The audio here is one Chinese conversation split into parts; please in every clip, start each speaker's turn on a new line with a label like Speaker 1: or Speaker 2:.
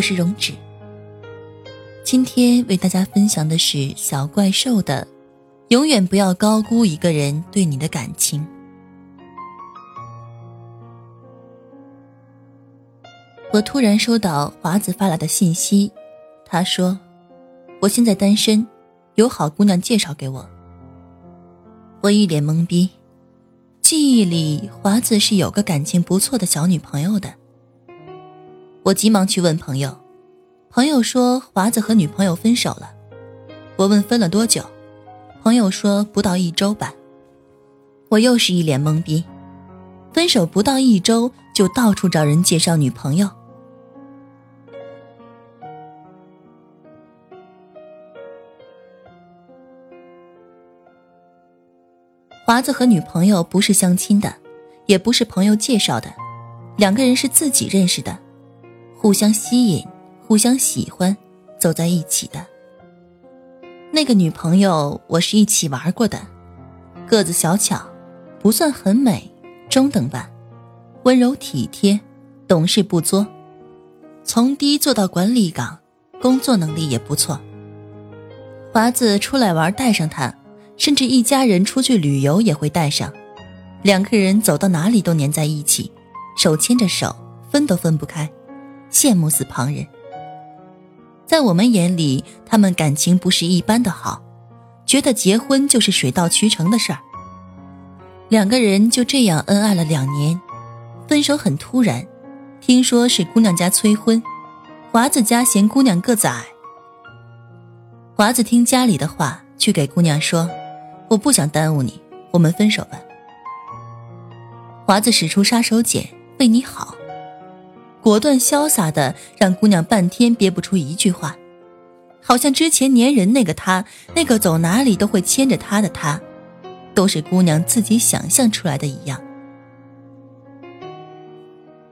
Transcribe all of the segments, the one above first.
Speaker 1: 我是荣止，今天为大家分享的是小怪兽的“永远不要高估一个人对你的感情”。我突然收到华子发来的信息，他说：“我现在单身，有好姑娘介绍给我。”我一脸懵逼，记忆里华子是有个感情不错的小女朋友的。我急忙去问朋友，朋友说华子和女朋友分手了。我问分了多久，朋友说不到一周吧。我又是一脸懵逼，分手不到一周就到处找人介绍女朋友。华子和女朋友不是相亲的，也不是朋友介绍的，两个人是自己认识的。互相吸引，互相喜欢，走在一起的。那个女朋友，我是一起玩过的，个子小巧，不算很美，中等吧，温柔体贴，懂事不作，从低做到管理岗，工作能力也不错。华子出来玩带上她，甚至一家人出去旅游也会带上，两个人走到哪里都黏在一起，手牵着手，分都分不开。羡慕死旁人，在我们眼里，他们感情不是一般的好，觉得结婚就是水到渠成的事儿。两个人就这样恩爱了两年，分手很突然，听说是姑娘家催婚，华子家嫌姑娘个子矮。华子听家里的话，去给姑娘说：“我不想耽误你，我们分手吧。”华子使出杀手锏，为你好。果断潇洒的让姑娘半天憋不出一句话，好像之前粘人那个他，那个走哪里都会牵着他的他，都是姑娘自己想象出来的一样。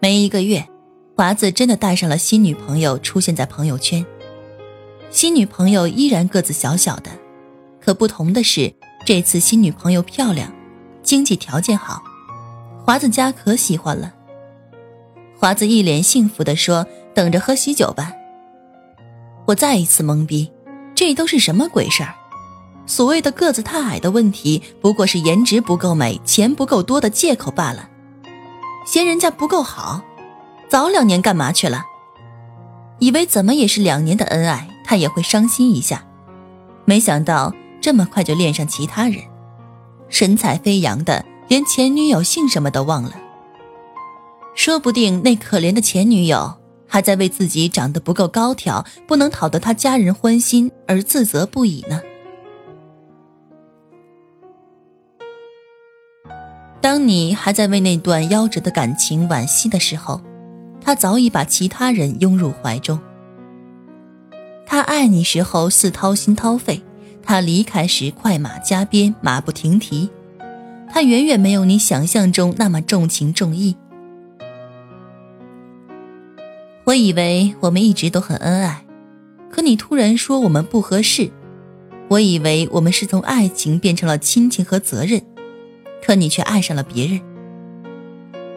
Speaker 1: 没一个月，华子真的带上了新女朋友出现在朋友圈。新女朋友依然个子小小的，可不同的是，这次新女朋友漂亮，经济条件好，华子家可喜欢了。华子一脸幸福地说：“等着喝喜酒吧。”我再一次懵逼，这都是什么鬼事儿？所谓的个子太矮的问题，不过是颜值不够美、钱不够多的借口罢了。嫌人家不够好，早两年干嘛去了？以为怎么也是两年的恩爱，他也会伤心一下，没想到这么快就恋上其他人，神采飞扬的，连前女友姓什么都忘了。说不定那可怜的前女友还在为自己长得不够高挑，不能讨得他家人欢心而自责不已呢。当你还在为那段夭折的感情惋惜的时候，他早已把其他人拥入怀中。他爱你时候似掏心掏肺，他离开时快马加鞭，马不停蹄。他远远没有你想象中那么重情重义。我以为我们一直都很恩爱，可你突然说我们不合适。我以为我们是从爱情变成了亲情和责任，可你却爱上了别人。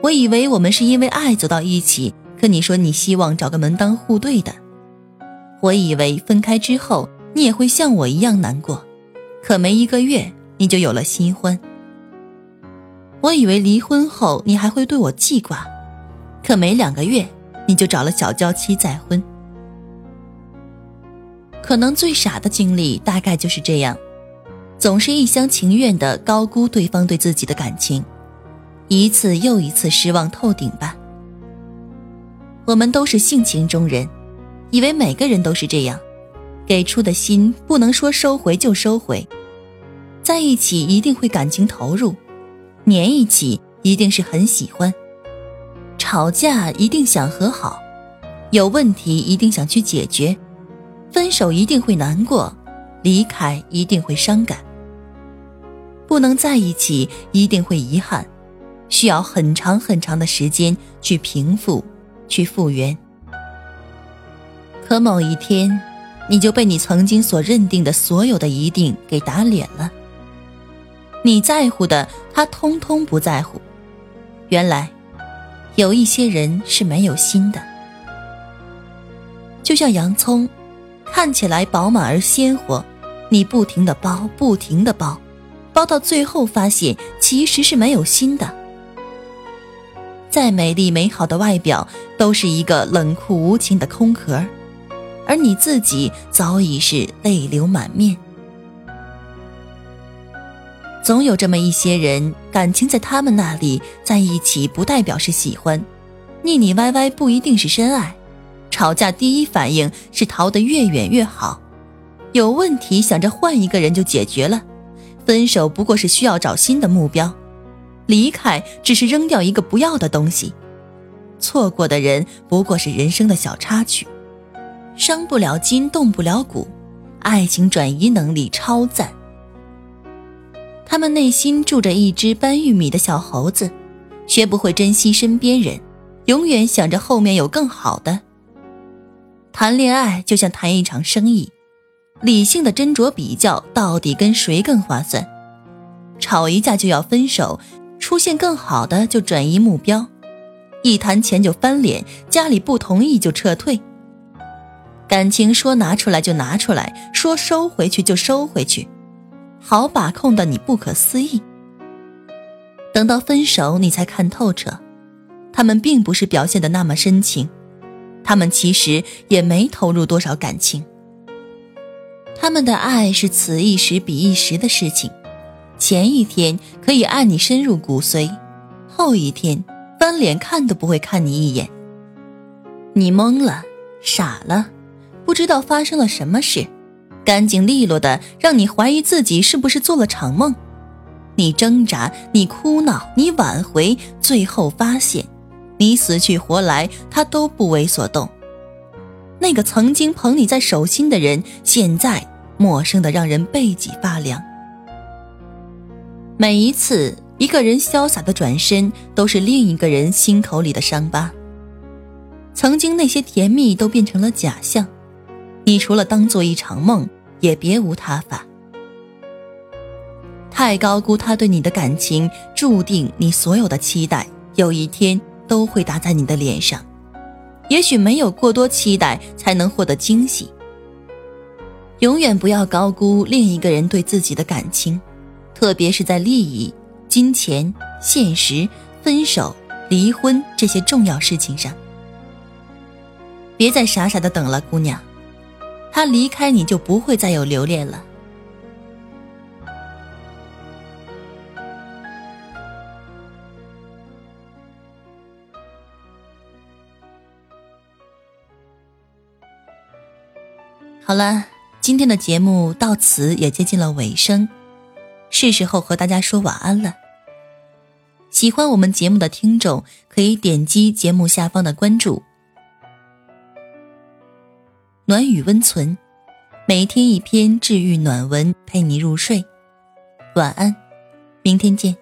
Speaker 1: 我以为我们是因为爱走到一起，可你说你希望找个门当户对的。我以为分开之后你也会像我一样难过，可没一个月你就有了新欢。我以为离婚后你还会对我记挂，可没两个月。你就找了小娇妻再婚，可能最傻的经历大概就是这样，总是一厢情愿的高估对方对自己的感情，一次又一次失望透顶吧。我们都是性情中人，以为每个人都是这样，给出的心不能说收回就收回，在一起一定会感情投入，粘一起一定是很喜欢，吵架一定想和好，有问题一定想去解决，分手一定会难过，离开一定会伤感，不能在一起一定会遗憾，需要很长很长的时间去平复，去复原。可某一天。你就被你曾经所认定的所有的一定给打脸了。你在乎的，他通通不在乎。原来，有一些人是没有心的。就像洋葱，看起来饱满而鲜活，你不停的剥，不停的剥，剥到最后发现其实是没有心的。再美丽美好的外表，都是一个冷酷无情的空壳。而你自己早已是泪流满面。总有这么一些人，感情在他们那里在一起，不代表是喜欢；腻腻歪歪不一定是深爱；吵架第一反应是逃得越远越好；有问题想着换一个人就解决了；分手不过是需要找新的目标；离开只是扔掉一个不要的东西；错过的人不过是人生的小插曲。伤不了筋，动不了骨，爱情转移能力超赞。他们内心住着一只搬玉米的小猴子，学不会珍惜身边人，永远想着后面有更好的。谈恋爱就像谈一场生意，理性的斟酌比较，到底跟谁更划算？吵一架就要分手，出现更好的就转移目标，一谈钱就翻脸，家里不同意就撤退。感情说拿出来就拿出来，说收回去就收回去，好把控的你不可思议。等到分手，你才看透彻，他们并不是表现的那么深情，他们其实也没投入多少感情。他们的爱是此一时彼一时的事情，前一天可以爱你深入骨髓，后一天翻脸看都不会看你一眼。你懵了，傻了。不知道发生了什么事，干净利落的让你怀疑自己是不是做了场梦。你挣扎，你哭闹，你挽回，最后发现，你死去活来，他都不为所动。那个曾经捧你在手心的人，现在陌生的让人背脊发凉。每一次一个人潇洒的转身，都是另一个人心口里的伤疤。曾经那些甜蜜都变成了假象。你除了当做一场梦，也别无他法。太高估他对你的感情，注定你所有的期待有一天都会打在你的脸上。也许没有过多期待，才能获得惊喜。永远不要高估另一个人对自己的感情，特别是在利益、金钱、现实、分手、离婚这些重要事情上。别再傻傻的等了，姑娘。他离开你就不会再有留恋了。好了，今天的节目到此也接近了尾声，是时候和大家说晚安了。喜欢我们节目的听众可以点击节目下方的关注。暖语温存，每天一篇治愈暖文，陪你入睡。晚安，明天见。